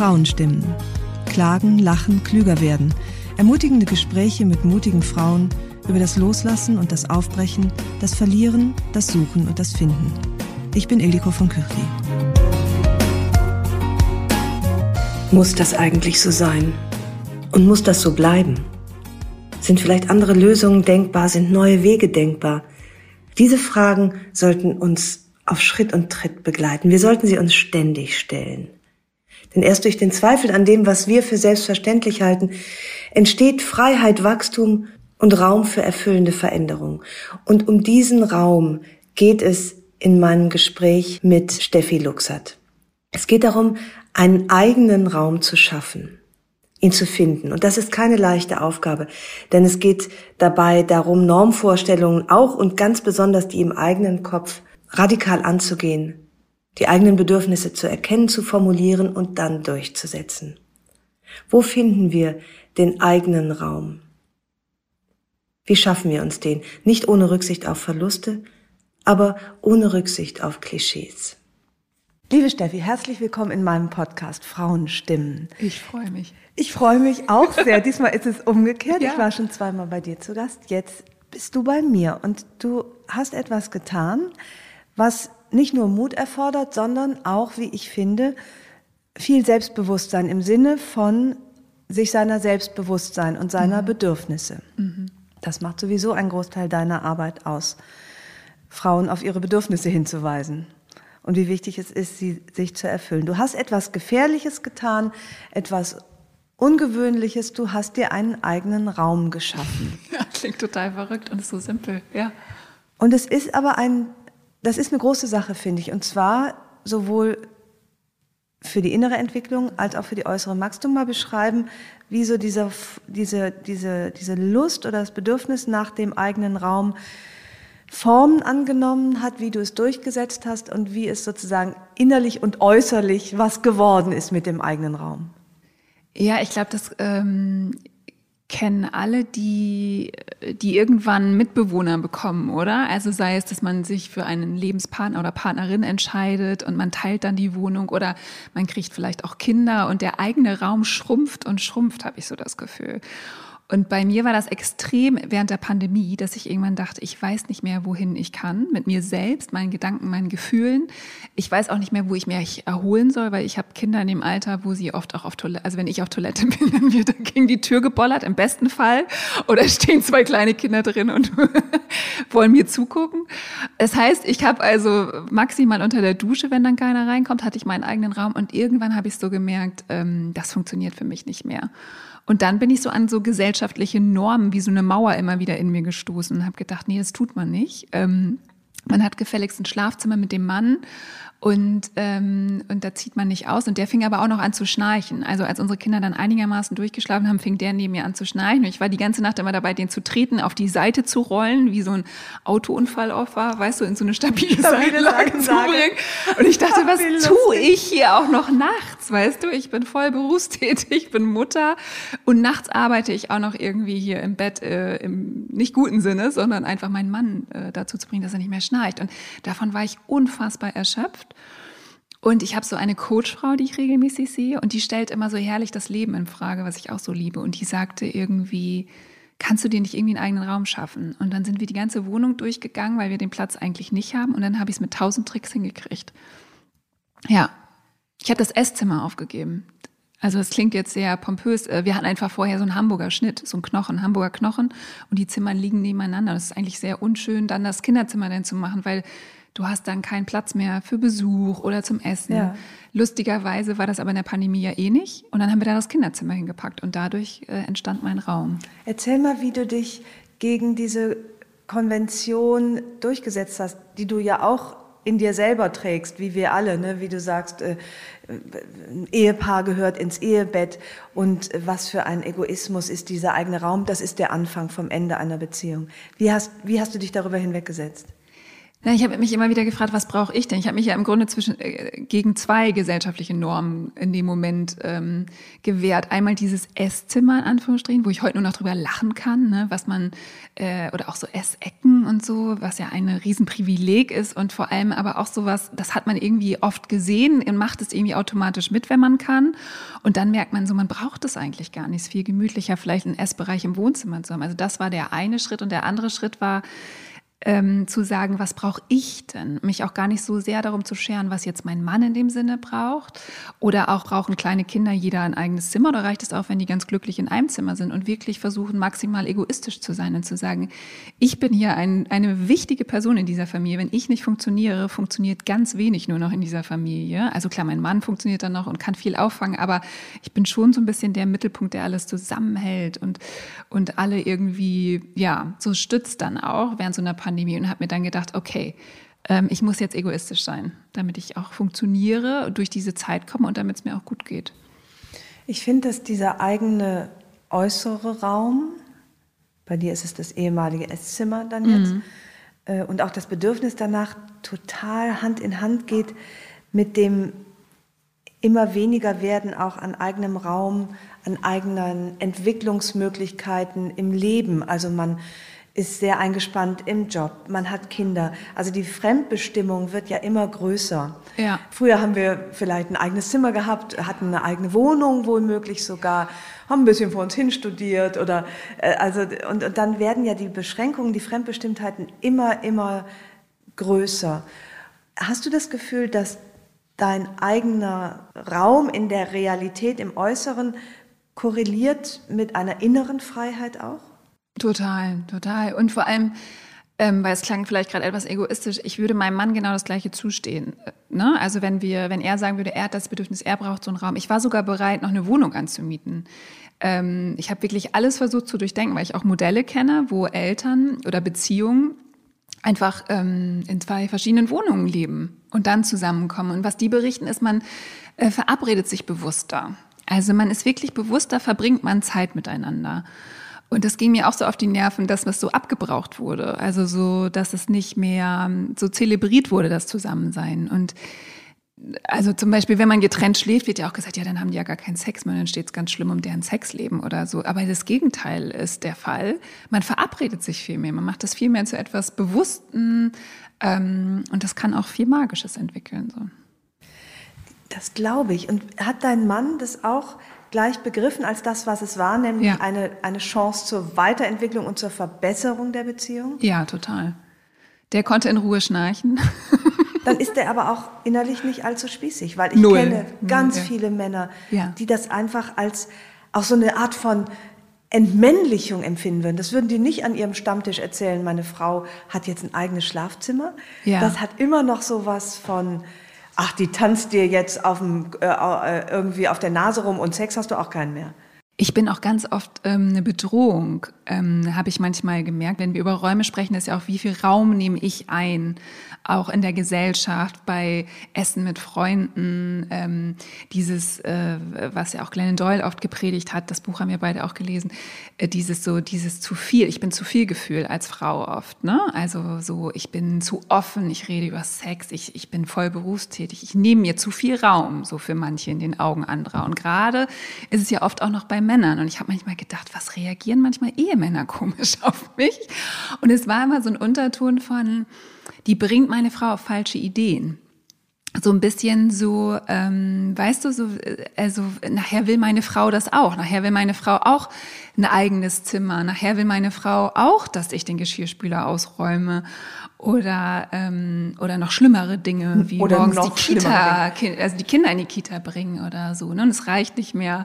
Frauenstimmen. Klagen, lachen, klüger werden. Ermutigende Gespräche mit mutigen Frauen über das Loslassen und das Aufbrechen, das Verlieren, das Suchen und das Finden. Ich bin Ildiko von Kürti. Muss das eigentlich so sein? Und muss das so bleiben? Sind vielleicht andere Lösungen denkbar? Sind neue Wege denkbar? Diese Fragen sollten uns auf Schritt und Tritt begleiten. Wir sollten sie uns ständig stellen. Denn erst durch den Zweifel an dem, was wir für selbstverständlich halten, entsteht Freiheit, Wachstum und Raum für erfüllende Veränderung. Und um diesen Raum geht es in meinem Gespräch mit Steffi Luxert. Es geht darum, einen eigenen Raum zu schaffen, ihn zu finden. Und das ist keine leichte Aufgabe, denn es geht dabei darum, Normvorstellungen auch und ganz besonders die im eigenen Kopf radikal anzugehen, die eigenen Bedürfnisse zu erkennen, zu formulieren und dann durchzusetzen. Wo finden wir den eigenen Raum? Wie schaffen wir uns den? Nicht ohne Rücksicht auf Verluste, aber ohne Rücksicht auf Klischees. Liebe Steffi, herzlich willkommen in meinem Podcast Frauenstimmen. Ich freue mich. Ich freue mich auch sehr. Diesmal ist es umgekehrt. Ja. Ich war schon zweimal bei dir zu Gast. Jetzt bist du bei mir und du hast etwas getan, was nicht nur Mut erfordert, sondern auch, wie ich finde, viel Selbstbewusstsein im Sinne von sich seiner Selbstbewusstsein und seiner Bedürfnisse. Das macht sowieso einen Großteil deiner Arbeit aus, Frauen auf ihre Bedürfnisse hinzuweisen und wie wichtig es ist, sie sich zu erfüllen. Du hast etwas Gefährliches getan, etwas Ungewöhnliches. Du hast dir einen eigenen Raum geschaffen. Ja, klingt total verrückt und ist so simpel. Ja. Und es ist aber ein, das ist eine große Sache, finde ich. Und zwar sowohl für die innere Entwicklung als auch für die äußere. Magst du mal beschreiben, wie so diese, diese, diese, diese Lust oder das Bedürfnis nach dem eigenen Raum Formen angenommen hat, wie du es durchgesetzt hast und wie es sozusagen innerlich und äußerlich was geworden ist mit dem eigenen Raum? Ja, ich glaube, das ähm, kennen alle, die, die irgendwann Mitbewohner bekommen, oder? Also sei es, dass man sich für einen Lebenspartner oder Partnerin entscheidet und man teilt dann die Wohnung oder man kriegt vielleicht auch Kinder und der eigene Raum schrumpft und schrumpft, habe ich so das Gefühl. Und bei mir war das extrem während der Pandemie, dass ich irgendwann dachte, ich weiß nicht mehr, wohin ich kann mit mir selbst, meinen Gedanken, meinen Gefühlen. Ich weiß auch nicht mehr, wo ich mich erholen soll, weil ich habe Kinder in dem Alter, wo sie oft auch auf Toilette, also wenn ich auf Toilette bin, dann wird gegen die Tür gebollert, im besten Fall. Oder stehen zwei kleine Kinder drin und wollen mir zugucken. Das heißt, ich habe also maximal unter der Dusche, wenn dann keiner reinkommt, hatte ich meinen eigenen Raum und irgendwann habe ich so gemerkt, ähm, das funktioniert für mich nicht mehr. Und dann bin ich so an so gesellschaftliche Normen wie so eine Mauer immer wieder in mir gestoßen und habe gedacht, nee, das tut man nicht. Ähm, man hat gefälligst ein Schlafzimmer mit dem Mann und, ähm, und da zieht man nicht aus. Und der fing aber auch noch an zu schnarchen. Also als unsere Kinder dann einigermaßen durchgeschlafen haben, fing der neben mir an zu schnarchen. Und ich war die ganze Nacht immer dabei, den zu treten, auf die Seite zu rollen, wie so ein Autounfallopfer, weißt du, in so eine stabile, Stabile Seitenlage zu bringen. Und ich dachte, was tue ich hier auch noch nachts, weißt du? Ich bin voll berufstätig, ich bin Mutter und nachts arbeite ich auch noch irgendwie hier im Bett äh, im nicht guten Sinne, sondern einfach meinen Mann äh, dazu zu bringen, dass er nicht mehr schnarcht. Und davon war ich unfassbar erschöpft. Und ich habe so eine Coachfrau, die ich regelmäßig sehe, und die stellt immer so herrlich das Leben in Frage, was ich auch so liebe. Und die sagte irgendwie, kannst du dir nicht irgendwie einen eigenen Raum schaffen? Und dann sind wir die ganze Wohnung durchgegangen, weil wir den Platz eigentlich nicht haben. Und dann habe ich es mit tausend Tricks hingekriegt. Ja, ich habe das Esszimmer aufgegeben. Also es klingt jetzt sehr pompös. Äh, wir hatten einfach vorher so einen Hamburger Schnitt, so einen Knochen, Hamburger Knochen und die Zimmer liegen nebeneinander. Das ist eigentlich sehr unschön, dann das Kinderzimmer dann zu machen, weil du hast dann keinen Platz mehr für Besuch oder zum Essen. Ja. Lustigerweise war das aber in der Pandemie ja eh nicht. Und dann haben wir da das Kinderzimmer hingepackt und dadurch äh, entstand mein Raum. Erzähl mal, wie du dich gegen diese Konvention durchgesetzt hast, die du ja auch in dir selber trägst, wie wir alle, ne? wie du sagst, äh, ein Ehepaar gehört ins Ehebett und was für ein Egoismus ist dieser eigene Raum, das ist der Anfang vom Ende einer Beziehung. Wie hast, wie hast du dich darüber hinweggesetzt? Ja, ich habe mich immer wieder gefragt, was brauche ich denn? Ich habe mich ja im Grunde zwischen äh, gegen zwei gesellschaftliche Normen in dem Moment ähm, gewehrt. Einmal dieses Esszimmer in Anführungsstrichen, wo ich heute nur noch drüber lachen kann, ne, was man äh, oder auch so Essecken und so, was ja ein Riesenprivileg ist und vor allem aber auch sowas, das hat man irgendwie oft gesehen und macht es irgendwie automatisch mit, wenn man kann. Und dann merkt man so, man braucht es eigentlich gar nicht. Es ist viel gemütlicher, vielleicht einen Essbereich im Wohnzimmer zu haben. Also das war der eine Schritt und der andere Schritt war ähm, zu sagen, was brauche ich denn? Mich auch gar nicht so sehr darum zu scheren, was jetzt mein Mann in dem Sinne braucht. Oder auch brauchen kleine Kinder jeder ein eigenes Zimmer oder reicht es auch, wenn die ganz glücklich in einem Zimmer sind und wirklich versuchen, maximal egoistisch zu sein und zu sagen, ich bin hier ein, eine wichtige Person in dieser Familie. Wenn ich nicht funktioniere, funktioniert ganz wenig nur noch in dieser Familie. Also klar, mein Mann funktioniert dann noch und kann viel auffangen, aber ich bin schon so ein bisschen der Mittelpunkt, der alles zusammenhält und, und alle irgendwie, ja, so stützt dann auch während so einer Pandemie Pandemie und habe mir dann gedacht, okay, ähm, ich muss jetzt egoistisch sein, damit ich auch funktioniere, durch diese Zeit komme und damit es mir auch gut geht. Ich finde, dass dieser eigene äußere Raum, bei dir ist es das ehemalige Esszimmer dann jetzt, mhm. äh, und auch das Bedürfnis danach total Hand in Hand geht mit dem immer weniger werden auch an eigenem Raum, an eigenen Entwicklungsmöglichkeiten im Leben. Also man ist sehr eingespannt im Job, man hat Kinder. Also die Fremdbestimmung wird ja immer größer. Ja. Früher haben wir vielleicht ein eigenes Zimmer gehabt, hatten eine eigene Wohnung womöglich sogar, haben ein bisschen vor uns hin studiert oder äh, also und, und dann werden ja die Beschränkungen, die Fremdbestimmtheiten immer immer größer. Hast du das Gefühl, dass dein eigener Raum in der Realität im Äußeren korreliert mit einer inneren Freiheit auch? Total, total. Und vor allem, ähm, weil es klang vielleicht gerade etwas egoistisch, ich würde meinem Mann genau das Gleiche zustehen. Äh, ne? Also wenn wir, wenn er sagen würde, er hat das Bedürfnis, er braucht so einen Raum. Ich war sogar bereit, noch eine Wohnung anzumieten. Ähm, ich habe wirklich alles versucht zu durchdenken, weil ich auch Modelle kenne, wo Eltern oder Beziehungen einfach ähm, in zwei verschiedenen Wohnungen leben und dann zusammenkommen. Und was die berichten, ist, man äh, verabredet sich bewusster. Also man ist wirklich bewusster, verbringt man Zeit miteinander. Und das ging mir auch so auf die Nerven, dass was so abgebraucht wurde. Also so, dass es nicht mehr ähm, so zelebriert wurde, das Zusammensein. Und also zum Beispiel, wenn man getrennt schläft, wird ja auch gesagt, ja, dann haben die ja gar keinen Sex mehr, dann steht es ganz schlimm um deren Sexleben oder so. Aber das Gegenteil ist der Fall. Man verabredet sich viel mehr, man macht das viel mehr zu etwas Bewussten ähm, und das kann auch viel Magisches entwickeln. So. Das glaube ich. Und hat dein Mann das auch gleich begriffen als das, was es war, nämlich ja. eine, eine Chance zur Weiterentwicklung und zur Verbesserung der Beziehung? Ja, total. Der konnte in Ruhe schnarchen. Dann ist er aber auch innerlich nicht allzu spießig, weil ich Null. kenne ganz Null, viele Männer, ja. die das einfach als auch so eine Art von Entmännlichung empfinden würden. Das würden die nicht an ihrem Stammtisch erzählen. Meine Frau hat jetzt ein eigenes Schlafzimmer. Ja. Das hat immer noch so was von ach, die tanzt dir jetzt auf dem, äh, äh, irgendwie auf der Nase rum und Sex hast du auch keinen mehr. Ich bin auch ganz oft ähm, eine Bedrohung, ähm, habe ich manchmal gemerkt. Wenn wir über Räume sprechen, ist ja auch, wie viel Raum nehme ich ein? auch in der Gesellschaft, bei Essen mit Freunden, ähm, dieses, äh, was ja auch Glennon Doyle oft gepredigt hat, das Buch haben wir beide auch gelesen, äh, dieses so, dieses zu viel, ich bin zu viel Gefühl als Frau oft, ne? Also so, ich bin zu offen, ich rede über Sex, ich, ich bin voll berufstätig, ich nehme mir zu viel Raum, so für manche in den Augen anderer. Und gerade ist es ja oft auch noch bei Männern. Und ich habe manchmal gedacht, was reagieren manchmal Ehemänner komisch auf mich? Und es war immer so ein Unterton von, die bringt meine Frau auf falsche Ideen. so ein bisschen so, ähm, weißt du, so, also nachher will meine Frau das auch. Nachher will meine Frau auch ein eigenes Zimmer. Nachher will meine Frau auch, dass ich den Geschirrspüler ausräume. Oder, ähm, oder noch schlimmere Dinge, wie oder morgens die Kita, also die Kinder in die Kita bringen oder so. Ne? Und es reicht nicht mehr,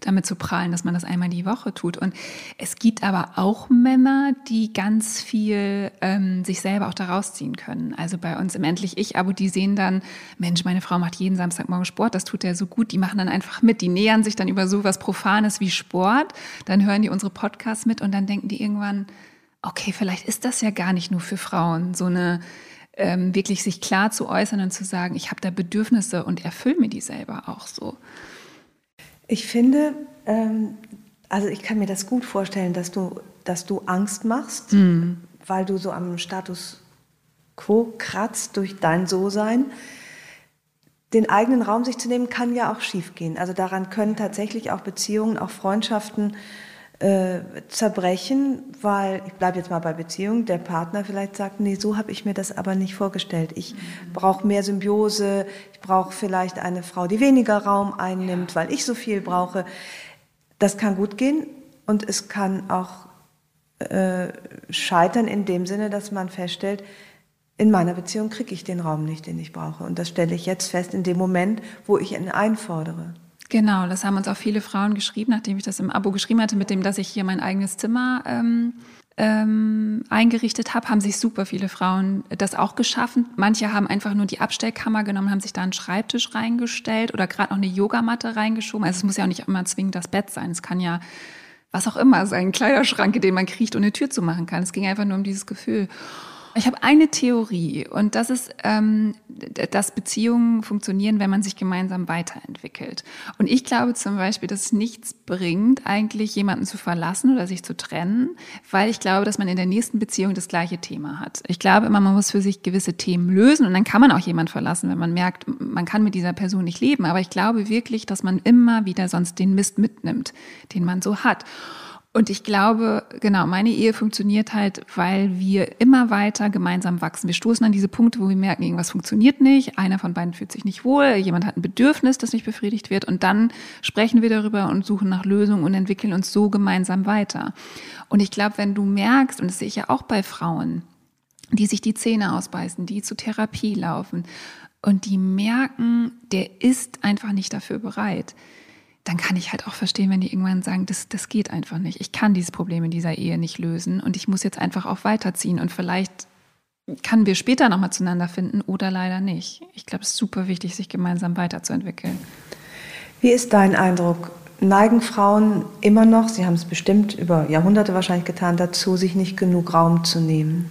damit zu prahlen, dass man das einmal die Woche tut. Und es gibt aber auch Männer, die ganz viel ähm, sich selber auch daraus ziehen können. Also bei uns im Endlich Ich-Abo, die sehen dann, Mensch, meine Frau macht jeden Samstagmorgen Sport, das tut er so gut, die machen dann einfach mit, die nähern sich dann über sowas Profanes wie Sport, dann hören die unsere Podcasts mit und dann denken die irgendwann, okay, vielleicht ist das ja gar nicht nur für Frauen, so eine ähm, wirklich sich klar zu äußern und zu sagen, ich habe da Bedürfnisse und erfülle mir die selber auch so. Ich finde, ähm, also ich kann mir das gut vorstellen, dass du, dass du Angst machst, mhm. weil du so am Status quo kratzt durch dein So-Sein. Den eigenen Raum sich zu nehmen, kann ja auch schiefgehen. Also daran können tatsächlich auch Beziehungen, auch Freundschaften äh, zerbrechen, weil, ich bleibe jetzt mal bei Beziehungen, der Partner vielleicht sagt, nee, so habe ich mir das aber nicht vorgestellt. Ich mhm. brauche mehr Symbiose, ich brauche vielleicht eine Frau, die weniger Raum einnimmt, weil ich so viel brauche. Das kann gut gehen und es kann auch äh, scheitern in dem Sinne, dass man feststellt, in meiner Beziehung kriege ich den Raum nicht, den ich brauche. Und das stelle ich jetzt fest in dem Moment, wo ich ihn einfordere. Genau, das haben uns auch viele Frauen geschrieben, nachdem ich das im Abo geschrieben hatte, mit dem, dass ich hier mein eigenes Zimmer ähm, ähm, eingerichtet habe, haben sich super viele Frauen das auch geschaffen. Manche haben einfach nur die Abstellkammer genommen, haben sich da einen Schreibtisch reingestellt oder gerade noch eine Yogamatte reingeschoben. Also es muss ja auch nicht immer zwingend das Bett sein. Es kann ja was auch immer sein, Kleiderschrank, in den man kriecht und eine Tür zu machen kann. Es ging einfach nur um dieses Gefühl. Ich habe eine Theorie und das ist, ähm, dass Beziehungen funktionieren, wenn man sich gemeinsam weiterentwickelt. Und ich glaube zum Beispiel, dass es nichts bringt, eigentlich jemanden zu verlassen oder sich zu trennen, weil ich glaube, dass man in der nächsten Beziehung das gleiche Thema hat. Ich glaube immer, man muss für sich gewisse Themen lösen und dann kann man auch jemanden verlassen, wenn man merkt, man kann mit dieser Person nicht leben. Aber ich glaube wirklich, dass man immer wieder sonst den Mist mitnimmt, den man so hat. Und ich glaube, genau, meine Ehe funktioniert halt, weil wir immer weiter gemeinsam wachsen. Wir stoßen an diese Punkte, wo wir merken, irgendwas funktioniert nicht, einer von beiden fühlt sich nicht wohl, jemand hat ein Bedürfnis, das nicht befriedigt wird und dann sprechen wir darüber und suchen nach Lösungen und entwickeln uns so gemeinsam weiter. Und ich glaube, wenn du merkst, und das sehe ich ja auch bei Frauen, die sich die Zähne ausbeißen, die zur Therapie laufen und die merken, der ist einfach nicht dafür bereit, dann kann ich halt auch verstehen, wenn die irgendwann sagen, das, das geht einfach nicht. Ich kann dieses Problem in dieser Ehe nicht lösen und ich muss jetzt einfach auch weiterziehen und vielleicht kann wir später nochmal zueinander finden oder leider nicht. Ich glaube, es ist super wichtig, sich gemeinsam weiterzuentwickeln. Wie ist dein Eindruck? Neigen Frauen immer noch, sie haben es bestimmt über Jahrhunderte wahrscheinlich getan, dazu, sich nicht genug Raum zu nehmen?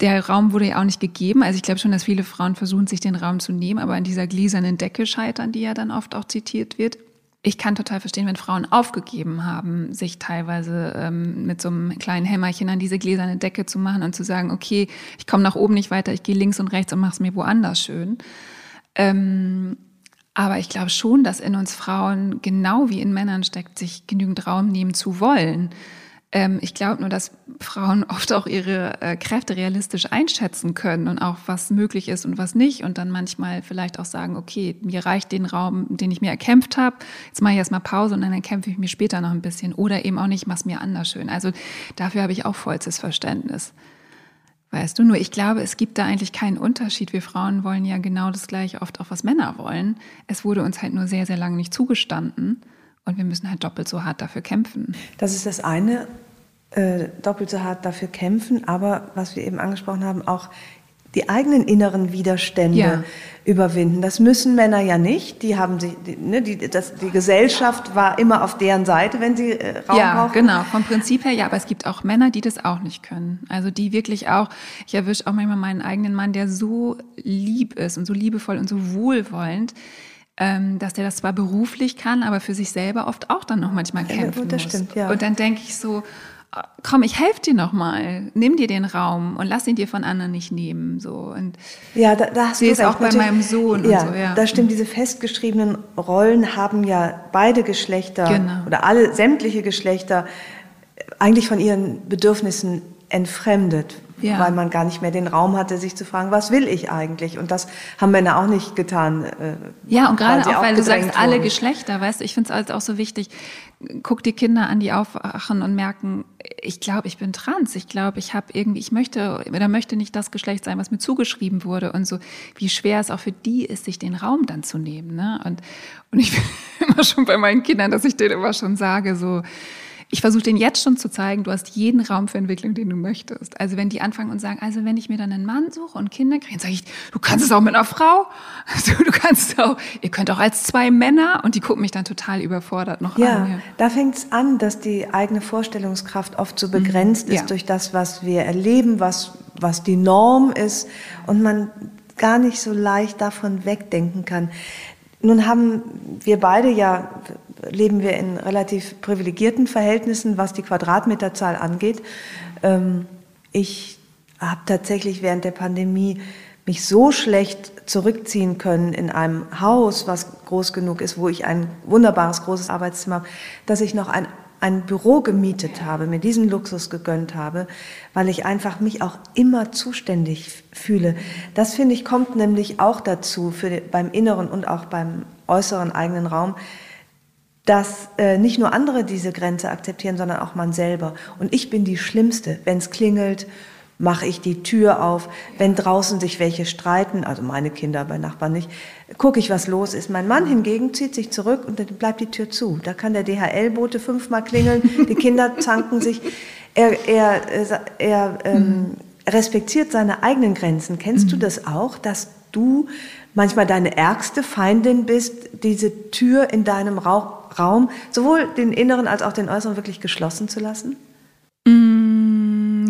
Der Raum wurde ja auch nicht gegeben. Also ich glaube schon, dass viele Frauen versuchen, sich den Raum zu nehmen, aber an dieser gläsernen Decke scheitern, die ja dann oft auch zitiert wird ich kann total verstehen, wenn Frauen aufgegeben haben, sich teilweise ähm, mit so einem kleinen Hämmerchen an diese gläserne Decke zu machen und zu sagen, okay, ich komme nach oben nicht weiter, ich gehe links und rechts und mache es mir woanders schön. Ähm, aber ich glaube schon, dass in uns Frauen genau wie in Männern steckt, sich genügend Raum nehmen zu wollen. Ähm, ich glaube nur, dass Frauen oft auch ihre äh, Kräfte realistisch einschätzen können und auch was möglich ist und was nicht und dann manchmal vielleicht auch sagen, okay, mir reicht den Raum, den ich mir erkämpft habe, jetzt mache ich erstmal Pause und dann erkämpfe ich mir später noch ein bisschen oder eben auch nicht, mach es mir anders schön. Also dafür habe ich auch vollstes Verständnis. Weißt du, nur ich glaube, es gibt da eigentlich keinen Unterschied. Wir Frauen wollen ja genau das gleiche oft auch, was Männer wollen. Es wurde uns halt nur sehr, sehr lange nicht zugestanden. Und wir müssen halt doppelt so hart dafür kämpfen. Das ist das eine, äh, doppelt so hart dafür kämpfen, aber was wir eben angesprochen haben, auch die eigenen inneren Widerstände ja. überwinden. Das müssen Männer ja nicht. Die haben sich, die, ne, die, das, die Gesellschaft war immer auf deren Seite, wenn sie äh, Raum ja, brauchen. genau. Vom Prinzip her ja, aber es gibt auch Männer, die das auch nicht können. Also die wirklich auch. Ich erwische auch manchmal meinen eigenen Mann, der so lieb ist und so liebevoll und so wohlwollend ähm, dass der das zwar beruflich kann, aber für sich selber oft auch dann noch manchmal kämpfen ja, gut, das muss. Stimmt, ja. Und dann denke ich so, äh, komm, ich helfe dir noch mal, nimm dir den Raum und lass ihn dir von anderen nicht nehmen. So und ja, da, da hast sehe es auch bei meinem Sohn. Ja, so, ja, da stimmt. Diese festgeschriebenen Rollen haben ja beide Geschlechter genau. oder alle sämtliche Geschlechter eigentlich von ihren Bedürfnissen entfremdet, ja. weil man gar nicht mehr den Raum hatte, sich zu fragen, was will ich eigentlich? Und das haben Männer auch nicht getan. Äh, ja, und gerade auch, weil du sagst, wurden. alle Geschlechter, weißt du, ich finde es halt auch so wichtig, guck die Kinder an, die aufwachen und merken, ich glaube, ich bin trans, ich glaube, ich habe irgendwie, ich möchte oder möchte nicht das Geschlecht sein, was mir zugeschrieben wurde und so, wie schwer es auch für die ist, sich den Raum dann zu nehmen. Ne? Und, und ich bin immer schon bei meinen Kindern, dass ich denen immer schon sage, so, ich versuche denen jetzt schon zu zeigen, du hast jeden Raum für Entwicklung, den du möchtest. Also wenn die anfangen und sagen, also wenn ich mir dann einen Mann suche und Kinder kriege, dann sage ich, du kannst es auch mit einer Frau. Also du kannst es auch, ihr könnt auch als zwei Männer und die gucken mich dann total überfordert noch ja, an. Ja, da fängt es an, dass die eigene Vorstellungskraft oft so begrenzt mhm. ist ja. durch das, was wir erleben, was, was die Norm ist und man gar nicht so leicht davon wegdenken kann. Nun haben wir beide ja leben wir in relativ privilegierten Verhältnissen, was die Quadratmeterzahl angeht. Ähm, ich habe tatsächlich während der Pandemie mich so schlecht zurückziehen können in einem Haus, was groß genug ist, wo ich ein wunderbares großes Arbeitszimmer habe, dass ich noch ein, ein Büro gemietet habe, mir diesen Luxus gegönnt habe, weil ich einfach mich auch immer zuständig fühle. Das finde ich kommt nämlich auch dazu für, beim inneren und auch beim äußeren eigenen Raum, dass äh, nicht nur andere diese Grenze akzeptieren, sondern auch man selber. Und ich bin die Schlimmste. Wenn es klingelt, mache ich die Tür auf. Wenn draußen sich welche streiten, also meine Kinder bei Nachbarn nicht, gucke ich, was los ist. Mein Mann hingegen zieht sich zurück und dann bleibt die Tür zu. Da kann der DHL-Bote fünfmal klingeln, die Kinder zanken sich. Er, er, äh, er ähm, respektiert seine eigenen Grenzen. Kennst mhm. du das auch, dass du manchmal deine ärgste Feindin bist, diese Tür in deinem Raum, sowohl den inneren als auch den äußeren, wirklich geschlossen zu lassen? Mm,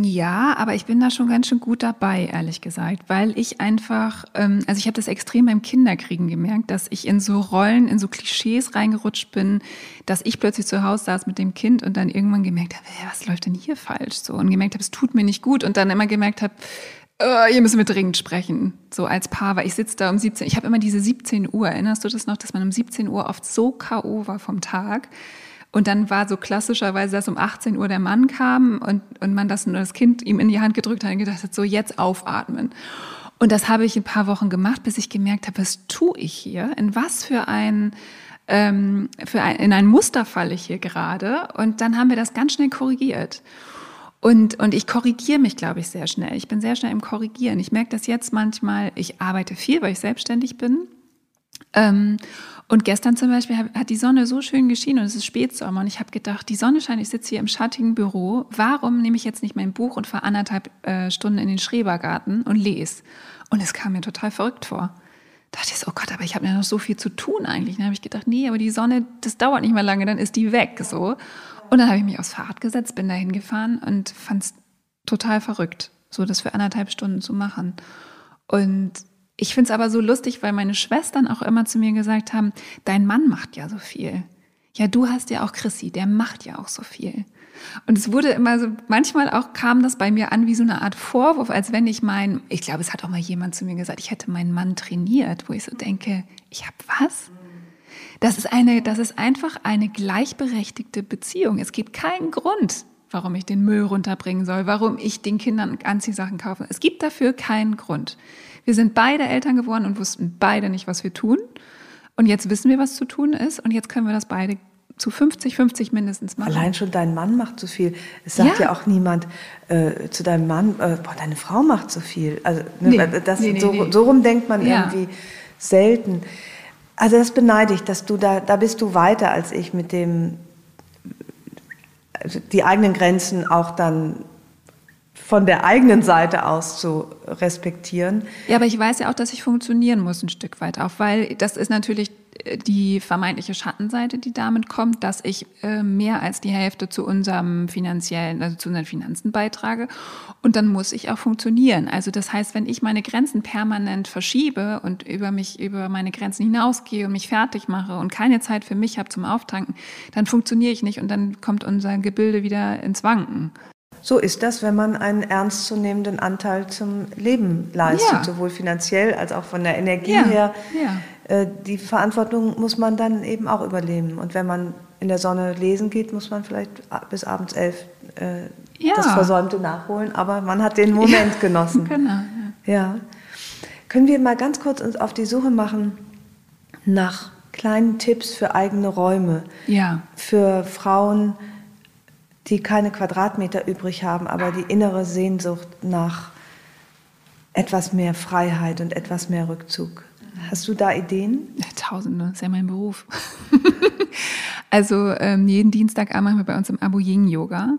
ja, aber ich bin da schon ganz schön gut dabei, ehrlich gesagt, weil ich einfach, ähm, also ich habe das extrem beim Kinderkriegen gemerkt, dass ich in so Rollen, in so Klischees reingerutscht bin, dass ich plötzlich zu Hause saß mit dem Kind und dann irgendwann gemerkt habe, was läuft denn hier falsch so und gemerkt habe, es tut mir nicht gut und dann immer gemerkt habe, uh, hier müssen wir dringend sprechen, so als Paar, weil ich sitze da um 17, ich habe immer diese 17 Uhr, erinnerst du das noch, dass man um 17 Uhr oft so K.O. war vom Tag? Und dann war so klassischerweise, dass um 18 Uhr der Mann kam und, und man das, das Kind ihm in die Hand gedrückt hat und gedacht hat, so jetzt aufatmen. Und das habe ich ein paar Wochen gemacht, bis ich gemerkt habe, was tue ich hier? In was für ein, ähm, für ein, in ein Muster falle ich hier gerade? Und dann haben wir das ganz schnell korrigiert. Und, und ich korrigiere mich, glaube ich, sehr schnell. Ich bin sehr schnell im Korrigieren. Ich merke das jetzt manchmal, ich arbeite viel, weil ich selbstständig bin. Ähm, und gestern zum Beispiel hat die Sonne so schön geschienen und es ist Spätsommer und ich habe gedacht, die Sonne scheint, ich sitze hier im schattigen Büro, warum nehme ich jetzt nicht mein Buch und fahre anderthalb äh, Stunden in den Schrebergarten und lese? Und es kam mir total verrückt vor. Da dachte ich so, oh Gott, aber ich habe ja noch so viel zu tun eigentlich. Dann habe ich gedacht, nee, aber die Sonne, das dauert nicht mehr lange, dann ist die weg. So. Und dann habe ich mich aufs Fahrrad gesetzt, bin dahin gefahren und fand es total verrückt, so das für anderthalb Stunden zu machen. Und ich finde es aber so lustig, weil meine Schwestern auch immer zu mir gesagt haben, dein Mann macht ja so viel. Ja, du hast ja auch Chrissy, der macht ja auch so viel. Und es wurde immer so, manchmal auch kam das bei mir an wie so eine Art Vorwurf, als wenn ich mein, ich glaube, es hat auch mal jemand zu mir gesagt, ich hätte meinen Mann trainiert, wo ich so denke, ich habe was? Das ist eine, das ist einfach eine gleichberechtigte Beziehung. Es gibt keinen Grund, warum ich den Müll runterbringen soll, warum ich den Kindern Anziehsachen kaufe. Es gibt dafür keinen Grund. Wir sind beide Eltern geworden und wussten beide nicht, was wir tun. Und jetzt wissen wir, was zu tun ist. Und jetzt können wir das beide zu 50, 50 mindestens machen. Allein schon dein Mann macht so viel. Es sagt ja, ja auch niemand äh, zu deinem Mann, äh, boah, deine Frau macht so viel. Also ne, nee, das, nee, nee, so, so rum denkt man ja. irgendwie selten. Also das beneide ich, dass du da, da bist du weiter als ich mit dem, also die eigenen Grenzen auch dann von der eigenen Seite aus zu respektieren. Ja, aber ich weiß ja auch, dass ich funktionieren muss ein Stück weit auch, weil das ist natürlich die vermeintliche Schattenseite, die damit kommt, dass ich äh, mehr als die Hälfte zu unserem finanziellen, also zu unseren Finanzen beitrage. Und dann muss ich auch funktionieren. Also das heißt, wenn ich meine Grenzen permanent verschiebe und über mich, über meine Grenzen hinausgehe und mich fertig mache und keine Zeit für mich habe zum Auftanken, dann funktioniere ich nicht und dann kommt unser Gebilde wieder ins Wanken. So ist das, wenn man einen ernstzunehmenden Anteil zum Leben leistet, ja. sowohl finanziell als auch von der Energie ja. her. Ja. Äh, die Verantwortung muss man dann eben auch übernehmen. Und wenn man in der Sonne lesen geht, muss man vielleicht bis abends elf äh, das Versäumte nachholen, aber man hat den Moment genossen. Genau. Ja. ja. Können wir mal ganz kurz uns auf die Suche machen nach kleinen Tipps für eigene Räume? Ja. Für Frauen, die keine Quadratmeter übrig haben, aber die innere Sehnsucht nach etwas mehr Freiheit und etwas mehr Rückzug. Hast du da Ideen? Tausende, das ist ja mein Beruf. also ähm, jeden Dienstag machen wir bei uns im Abo Yin Yoga.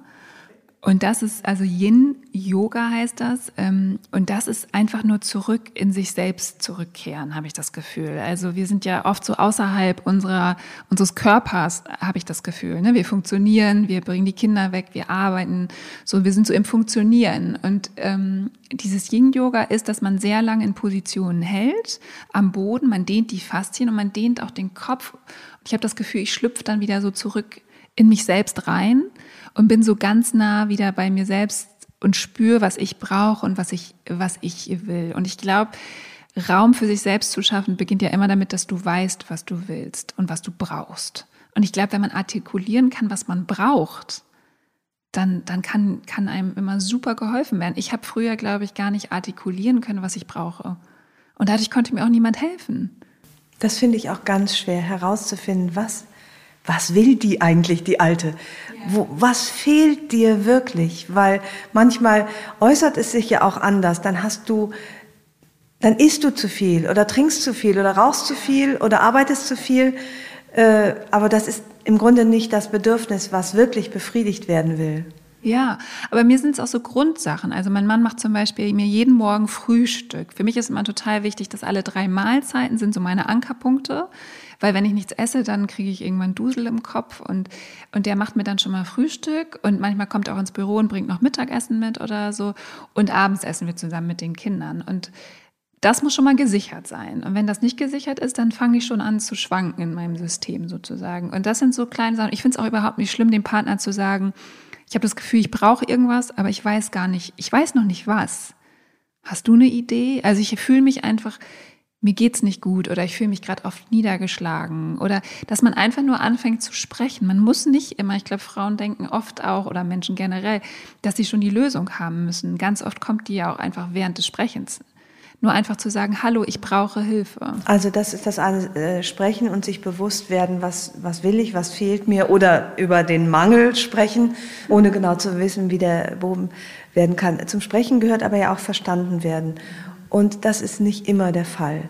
Und das ist, also Yin-Yoga heißt das. Ähm, und das ist einfach nur zurück in sich selbst zurückkehren, habe ich das Gefühl. Also wir sind ja oft so außerhalb unserer, unseres Körpers, habe ich das Gefühl. Ne? Wir funktionieren, wir bringen die Kinder weg, wir arbeiten. So, wir sind so im Funktionieren. Und ähm, dieses Yin-Yoga ist, dass man sehr lange in Positionen hält, am Boden, man dehnt die Faszien und man dehnt auch den Kopf. Ich habe das Gefühl, ich schlüpfe dann wieder so zurück in mich selbst rein und bin so ganz nah wieder bei mir selbst und spüre, was ich brauche und was ich, was ich will. Und ich glaube, Raum für sich selbst zu schaffen beginnt ja immer damit, dass du weißt, was du willst und was du brauchst. Und ich glaube, wenn man artikulieren kann, was man braucht, dann, dann kann, kann einem immer super geholfen werden. Ich habe früher, glaube ich, gar nicht artikulieren können, was ich brauche. Und dadurch konnte mir auch niemand helfen. Das finde ich auch ganz schwer herauszufinden, was was will die eigentlich, die Alte? Wo, was fehlt dir wirklich? Weil manchmal äußert es sich ja auch anders. Dann hast du, dann isst du zu viel oder trinkst zu viel oder rauchst zu viel oder arbeitest zu viel. Äh, aber das ist im Grunde nicht das Bedürfnis, was wirklich befriedigt werden will. Ja, aber mir sind es auch so Grundsachen. Also mein Mann macht zum Beispiel mir jeden Morgen Frühstück. Für mich ist immer total wichtig, dass alle drei Mahlzeiten sind so meine Ankerpunkte. Weil wenn ich nichts esse, dann kriege ich irgendwann Dusel im Kopf und, und der macht mir dann schon mal Frühstück und manchmal kommt er auch ins Büro und bringt noch Mittagessen mit oder so und abends essen wir zusammen mit den Kindern und das muss schon mal gesichert sein. Und wenn das nicht gesichert ist, dann fange ich schon an zu schwanken in meinem System sozusagen. Und das sind so kleine Sachen. Ich finde es auch überhaupt nicht schlimm, dem Partner zu sagen, ich habe das Gefühl, ich brauche irgendwas, aber ich weiß gar nicht, ich weiß noch nicht was. Hast du eine Idee? Also ich fühle mich einfach, mir geht's nicht gut oder ich fühle mich gerade oft niedergeschlagen oder dass man einfach nur anfängt zu sprechen. Man muss nicht immer, ich glaube, Frauen denken oft auch oder Menschen generell, dass sie schon die Lösung haben müssen. Ganz oft kommt die ja auch einfach während des Sprechens. Nur einfach zu sagen, hallo, ich brauche Hilfe. Also das ist das äh, Sprechen und sich bewusst werden, was, was will ich, was fehlt mir oder über den Mangel sprechen, ohne genau zu wissen, wie der behoben werden kann. Zum Sprechen gehört aber ja auch verstanden werden. Und das ist nicht immer der Fall.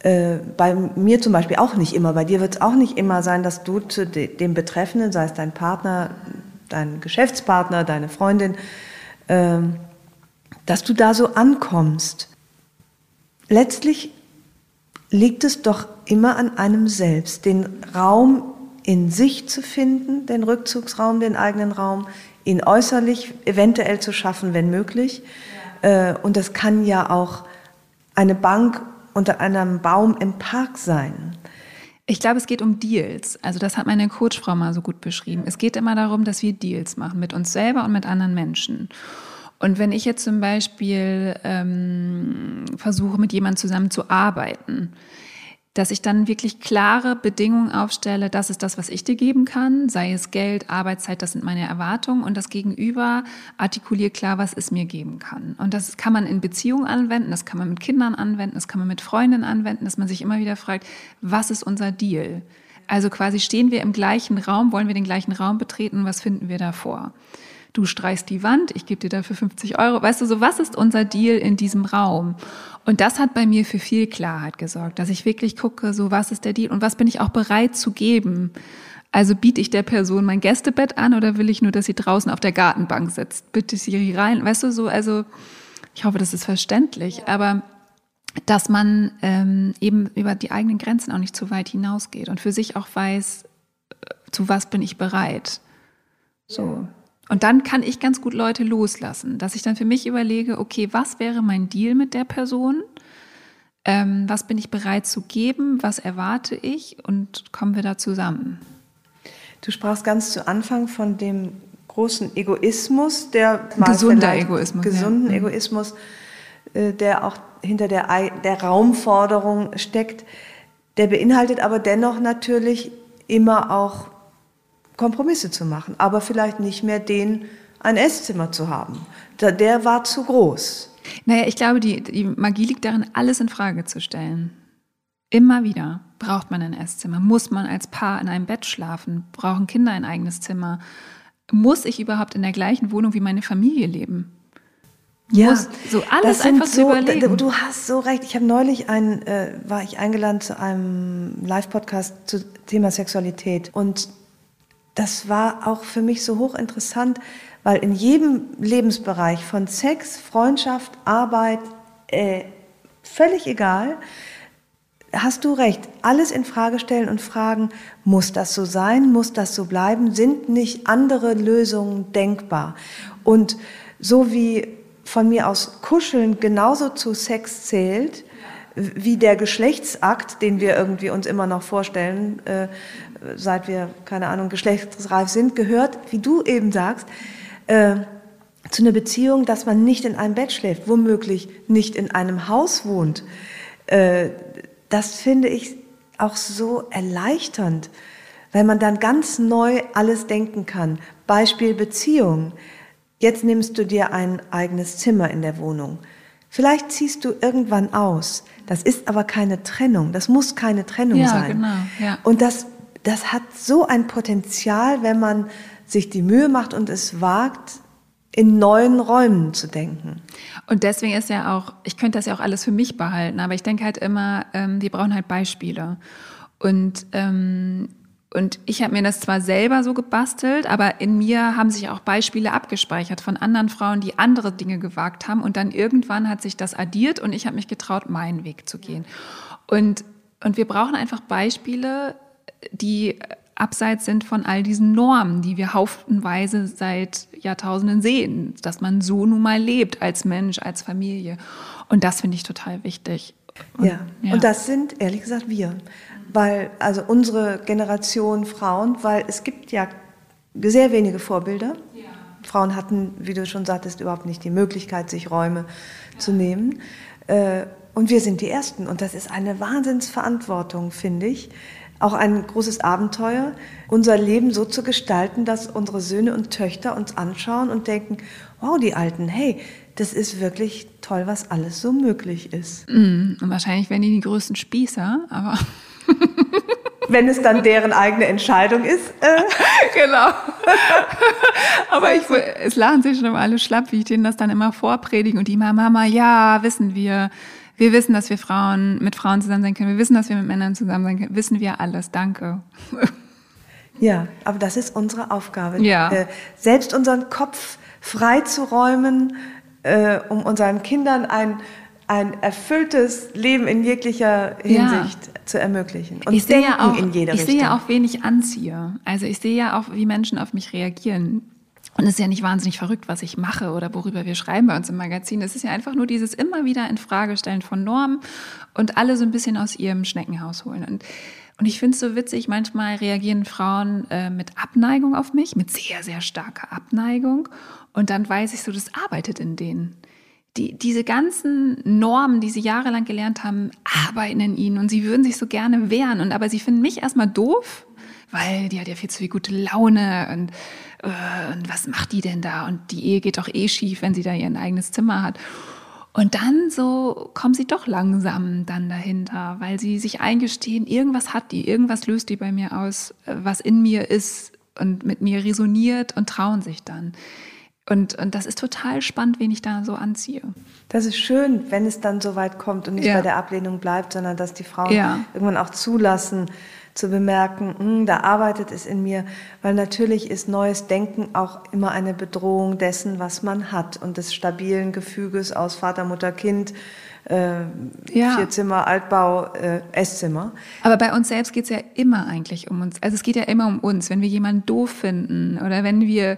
Äh, bei mir zum Beispiel auch nicht immer. Bei dir wird es auch nicht immer sein, dass du zu dem Betreffenden, sei es dein Partner, dein Geschäftspartner, deine Freundin, äh, dass du da so ankommst. Letztlich liegt es doch immer an einem selbst, den Raum in sich zu finden, den Rückzugsraum, den eigenen Raum, ihn äußerlich eventuell zu schaffen, wenn möglich äh, und das kann ja auch eine Bank unter einem Baum im Park sein. Ich glaube, es geht um Deals. Also das hat meine Coachfrau mal so gut beschrieben. Es geht immer darum, dass wir Deals machen mit uns selber und mit anderen Menschen. Und wenn ich jetzt zum Beispiel ähm, versuche, mit jemandem zusammen zu arbeiten, dass ich dann wirklich klare Bedingungen aufstelle, das ist das, was ich dir geben kann, sei es Geld, Arbeitszeit, das sind meine Erwartungen und das Gegenüber artikuliert klar, was es mir geben kann. Und das kann man in Beziehungen anwenden, das kann man mit Kindern anwenden, das kann man mit Freundinnen anwenden, dass man sich immer wieder fragt, was ist unser Deal? Also quasi stehen wir im gleichen Raum, wollen wir den gleichen Raum betreten, was finden wir davor? Du streichst die Wand, ich gebe dir dafür 50 Euro. Weißt du, so was ist unser Deal in diesem Raum? Und das hat bei mir für viel Klarheit gesorgt, dass ich wirklich gucke, so was ist der Deal und was bin ich auch bereit zu geben. Also biete ich der Person mein Gästebett an oder will ich nur, dass sie draußen auf der Gartenbank sitzt? Bitte sie rein, weißt du so, also ich hoffe, das ist verständlich, aber dass man ähm, eben über die eigenen Grenzen auch nicht zu weit hinausgeht und für sich auch weiß, äh, zu was bin ich bereit. So. Und dann kann ich ganz gut Leute loslassen, dass ich dann für mich überlege, okay, was wäre mein Deal mit der Person? Ähm, was bin ich bereit zu geben? Was erwarte ich? Und kommen wir da zusammen? Du sprachst ganz zu Anfang von dem großen Egoismus, der gesunder Egoismus, gesunden ja. Mhm. Egoismus, äh, der auch hinter der, der Raumforderung steckt. Der beinhaltet aber dennoch natürlich immer auch Kompromisse zu machen, aber vielleicht nicht mehr den ein Esszimmer zu haben. Der war zu groß. Naja, ich glaube, die, die Magie liegt darin, alles in Frage zu stellen. Immer wieder braucht man ein Esszimmer. Muss man als Paar in einem Bett schlafen? Brauchen Kinder ein eigenes Zimmer? Muss ich überhaupt in der gleichen Wohnung wie meine Familie leben? Ja, Muss so alles einfach so, zu überlegen. Du hast so recht. Ich habe neulich ein, äh, war ich eingeladen zu einem Live-Podcast zu Thema Sexualität und das war auch für mich so hochinteressant, weil in jedem Lebensbereich von Sex, Freundschaft, Arbeit, äh, völlig egal, hast du recht, alles in Frage stellen und fragen, muss das so sein, muss das so bleiben, sind nicht andere Lösungen denkbar? Und so wie von mir aus Kuscheln genauso zu Sex zählt, wie der Geschlechtsakt, den wir irgendwie uns immer noch vorstellen, äh, seit wir, keine Ahnung, geschlechtsreif sind, gehört, wie du eben sagst, äh, zu einer Beziehung, dass man nicht in einem Bett schläft, womöglich nicht in einem Haus wohnt. Äh, das finde ich auch so erleichternd, weil man dann ganz neu alles denken kann. Beispiel Beziehung. Jetzt nimmst du dir ein eigenes Zimmer in der Wohnung. Vielleicht ziehst du irgendwann aus. Das ist aber keine Trennung. Das muss keine Trennung ja, sein. Genau, ja. Und das, das hat so ein Potenzial, wenn man sich die Mühe macht und es wagt, in neuen Räumen zu denken. Und deswegen ist ja auch, ich könnte das ja auch alles für mich behalten, aber ich denke halt immer, ähm, wir brauchen halt Beispiele. Und, ähm, und ich habe mir das zwar selber so gebastelt, aber in mir haben sich auch Beispiele abgespeichert von anderen Frauen, die andere Dinge gewagt haben. Und dann irgendwann hat sich das addiert und ich habe mich getraut, meinen Weg zu gehen. Und, und wir brauchen einfach Beispiele, die abseits sind von all diesen Normen, die wir haufenweise seit Jahrtausenden sehen, dass man so nun mal lebt als Mensch, als Familie. Und das finde ich total wichtig. Und, ja. ja, und das sind ehrlich gesagt wir, weil also unsere Generation Frauen, weil es gibt ja sehr wenige Vorbilder. Ja. Frauen hatten, wie du schon sagtest, überhaupt nicht die Möglichkeit, sich Räume ja. zu nehmen. Äh, und wir sind die Ersten. Und das ist eine Wahnsinnsverantwortung, finde ich auch ein großes Abenteuer, unser Leben so zu gestalten, dass unsere Söhne und Töchter uns anschauen und denken, wow, die Alten, hey, das ist wirklich toll, was alles so möglich ist. Mm, und wahrscheinlich werden die die größten Spießer, aber... Wenn es dann deren eigene Entscheidung ist. Äh. genau. aber ich, es lachen sich schon immer alle schlapp, wie ich denen das dann immer vorpredige und die Mama, Mama, ja, wissen wir wir wissen, dass wir Frauen mit Frauen zusammen sein können. Wir wissen, dass wir mit Männern zusammen sein können. Wissen wir alles. Danke. Ja, aber das ist unsere Aufgabe. Ja. Äh, selbst unseren Kopf freizuräumen, äh, um unseren Kindern ein, ein erfülltes Leben in jeglicher Hinsicht ja. zu ermöglichen. Und ich denken ja auch, in jeder ich Richtung. Sehe ja auch, wen ich anziehe. Also ich sehe ja auch, wie Menschen auf mich reagieren. Und es ist ja nicht wahnsinnig verrückt, was ich mache oder worüber wir schreiben bei uns im Magazin. Es ist ja einfach nur dieses immer wieder in Frage stellen von Normen und alle so ein bisschen aus ihrem Schneckenhaus holen. Und, und ich finde es so witzig, manchmal reagieren Frauen äh, mit Abneigung auf mich, mit sehr, sehr starker Abneigung. Und dann weiß ich so, das arbeitet in denen. Die, diese ganzen Normen, die sie jahrelang gelernt haben, arbeiten in ihnen und sie würden sich so gerne wehren. Und aber sie finden mich erstmal doof, weil die hat ja viel zu viel gute Laune und, äh, und was macht die denn da? Und die Ehe geht doch eh schief, wenn sie da ihr eigenes Zimmer hat. Und dann so kommen sie doch langsam dann dahinter, weil sie sich eingestehen, irgendwas hat die, irgendwas löst die bei mir aus, äh, was in mir ist und mit mir resoniert und trauen sich dann. Und, und das ist total spannend, wen ich da so anziehe. Das ist schön, wenn es dann so weit kommt und nicht ja. bei der Ablehnung bleibt, sondern dass die Frauen ja. irgendwann auch zulassen, zu bemerken, hm, da arbeitet es in mir, weil natürlich ist neues Denken auch immer eine Bedrohung dessen, was man hat und des stabilen Gefüges aus Vater, Mutter, Kind, äh, ja. vier Zimmer, Altbau, äh, Esszimmer. Aber bei uns selbst geht es ja immer eigentlich um uns. Also es geht ja immer um uns. Wenn wir jemanden doof finden oder wenn wir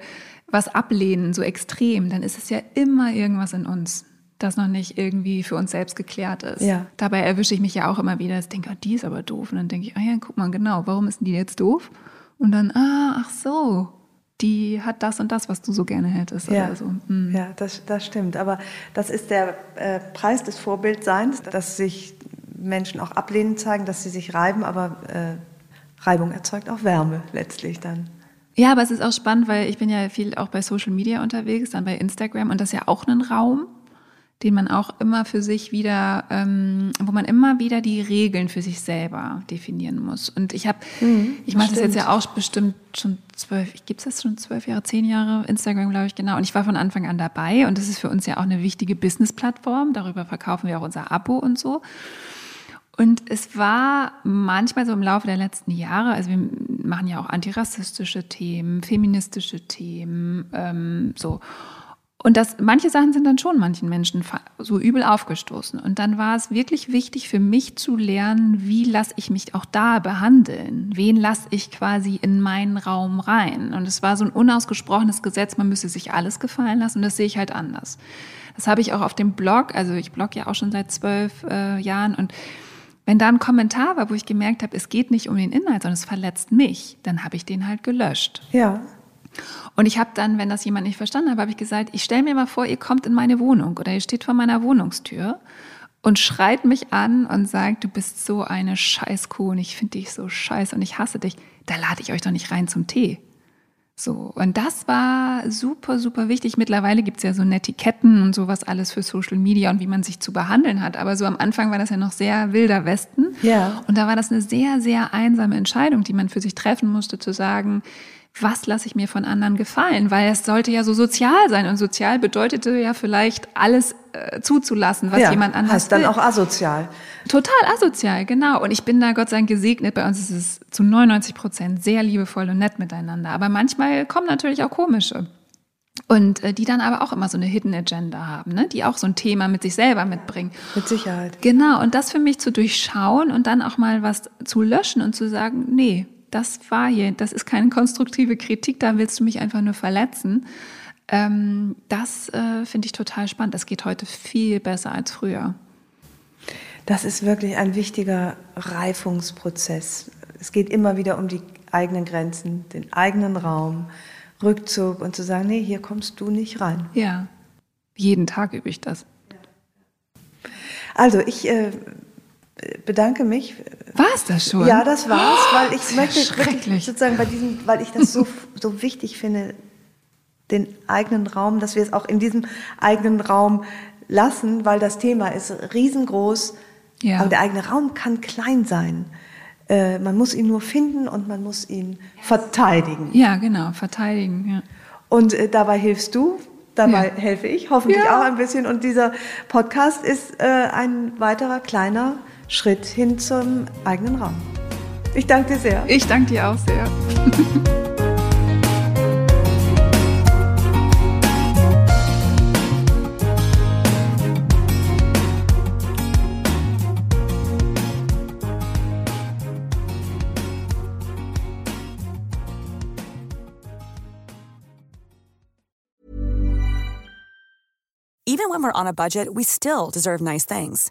was ablehnen, so extrem, dann ist es ja immer irgendwas in uns das noch nicht irgendwie für uns selbst geklärt ist. Ja. Dabei erwische ich mich ja auch immer wieder, dass ich denke, oh, die ist aber doof. Und dann denke ich, ah ja, guck mal, genau, warum ist denn die jetzt doof? Und dann, ah, ach so, die hat das und das, was du so gerne hättest. Ja, so. hm. ja das, das stimmt. Aber das ist der äh, Preis des Vorbildseins, dass sich Menschen auch ablehnen zeigen, dass sie sich reiben, aber äh, Reibung erzeugt auch Wärme letztlich dann. Ja, aber es ist auch spannend, weil ich bin ja viel auch bei Social Media unterwegs, dann bei Instagram und das ist ja auch ein Raum, den man auch immer für sich wieder, ähm, wo man immer wieder die Regeln für sich selber definieren muss. Und ich habe, mhm, ich mache das jetzt ja auch bestimmt schon zwölf, gibt es das schon zwölf Jahre, zehn Jahre, Instagram glaube ich genau. Und ich war von Anfang an dabei und das ist für uns ja auch eine wichtige Business-Plattform. Darüber verkaufen wir auch unser Abo und so. Und es war manchmal so im Laufe der letzten Jahre, also wir machen ja auch antirassistische Themen, feministische Themen, ähm, so. Und das, manche Sachen sind dann schon manchen Menschen so übel aufgestoßen. Und dann war es wirklich wichtig für mich zu lernen, wie lasse ich mich auch da behandeln? Wen lasse ich quasi in meinen Raum rein? Und es war so ein unausgesprochenes Gesetz, man müsse sich alles gefallen lassen. Und das sehe ich halt anders. Das habe ich auch auf dem Blog, also ich blog ja auch schon seit zwölf äh, Jahren und wenn da ein Kommentar war, wo ich gemerkt habe, es geht nicht um den Inhalt, sondern es verletzt mich, dann habe ich den halt gelöscht. Ja. Und ich habe dann, wenn das jemand nicht verstanden hat, habe ich gesagt, ich stelle mir mal vor, ihr kommt in meine Wohnung oder ihr steht vor meiner Wohnungstür und schreit mich an und sagt, du bist so eine Scheißkuh und ich finde dich so scheiße und ich hasse dich. Da lade ich euch doch nicht rein zum Tee. So, und das war super, super wichtig. Mittlerweile gibt's ja so Netiquetten und sowas alles für Social Media und wie man sich zu behandeln hat. Aber so am Anfang war das ja noch sehr wilder Westen. Ja. Und da war das eine sehr, sehr einsame Entscheidung, die man für sich treffen musste, zu sagen, was lasse ich mir von anderen gefallen? Weil es sollte ja so sozial sein und sozial bedeutete ja vielleicht alles äh, zuzulassen, was ja, jemand anders heißt dann will. auch asozial. Total asozial, genau. Und ich bin da Gott sei Dank gesegnet. Bei uns ist es zu 99 Prozent sehr liebevoll und nett miteinander. Aber manchmal kommen natürlich auch komische. Und äh, die dann aber auch immer so eine Hidden Agenda haben, ne? die auch so ein Thema mit sich selber mitbringen. Mit Sicherheit. Genau, und das für mich zu durchschauen und dann auch mal was zu löschen und zu sagen, nee, das war hier, das ist keine konstruktive Kritik, da willst du mich einfach nur verletzen. Ähm, das äh, finde ich total spannend. Das geht heute viel besser als früher. Das ist wirklich ein wichtiger Reifungsprozess. Es geht immer wieder um die eigenen Grenzen, den eigenen Raum, Rückzug und zu sagen, nee, hier kommst du nicht rein. Ja, jeden Tag übe ich das. Also ich äh, bedanke mich. War es das schon? Ja, das war's, weil ich oh, möchte wirklich sozusagen bei diesem, weil ich das so, so wichtig finde, den eigenen Raum, dass wir es auch in diesem eigenen Raum lassen, weil das Thema ist riesengroß, ja. aber der eigene Raum kann klein sein. Äh, man muss ihn nur finden und man muss ihn verteidigen. Ja, genau, verteidigen. Ja. Und äh, dabei hilfst du, dabei ja. helfe ich, hoffentlich auch ein bisschen. Und dieser Podcast ist äh, ein weiterer kleiner Schritt hin zum eigenen Raum. Ich danke dir sehr. Ich danke dir auch sehr. Even when we're on a budget, we still deserve nice things.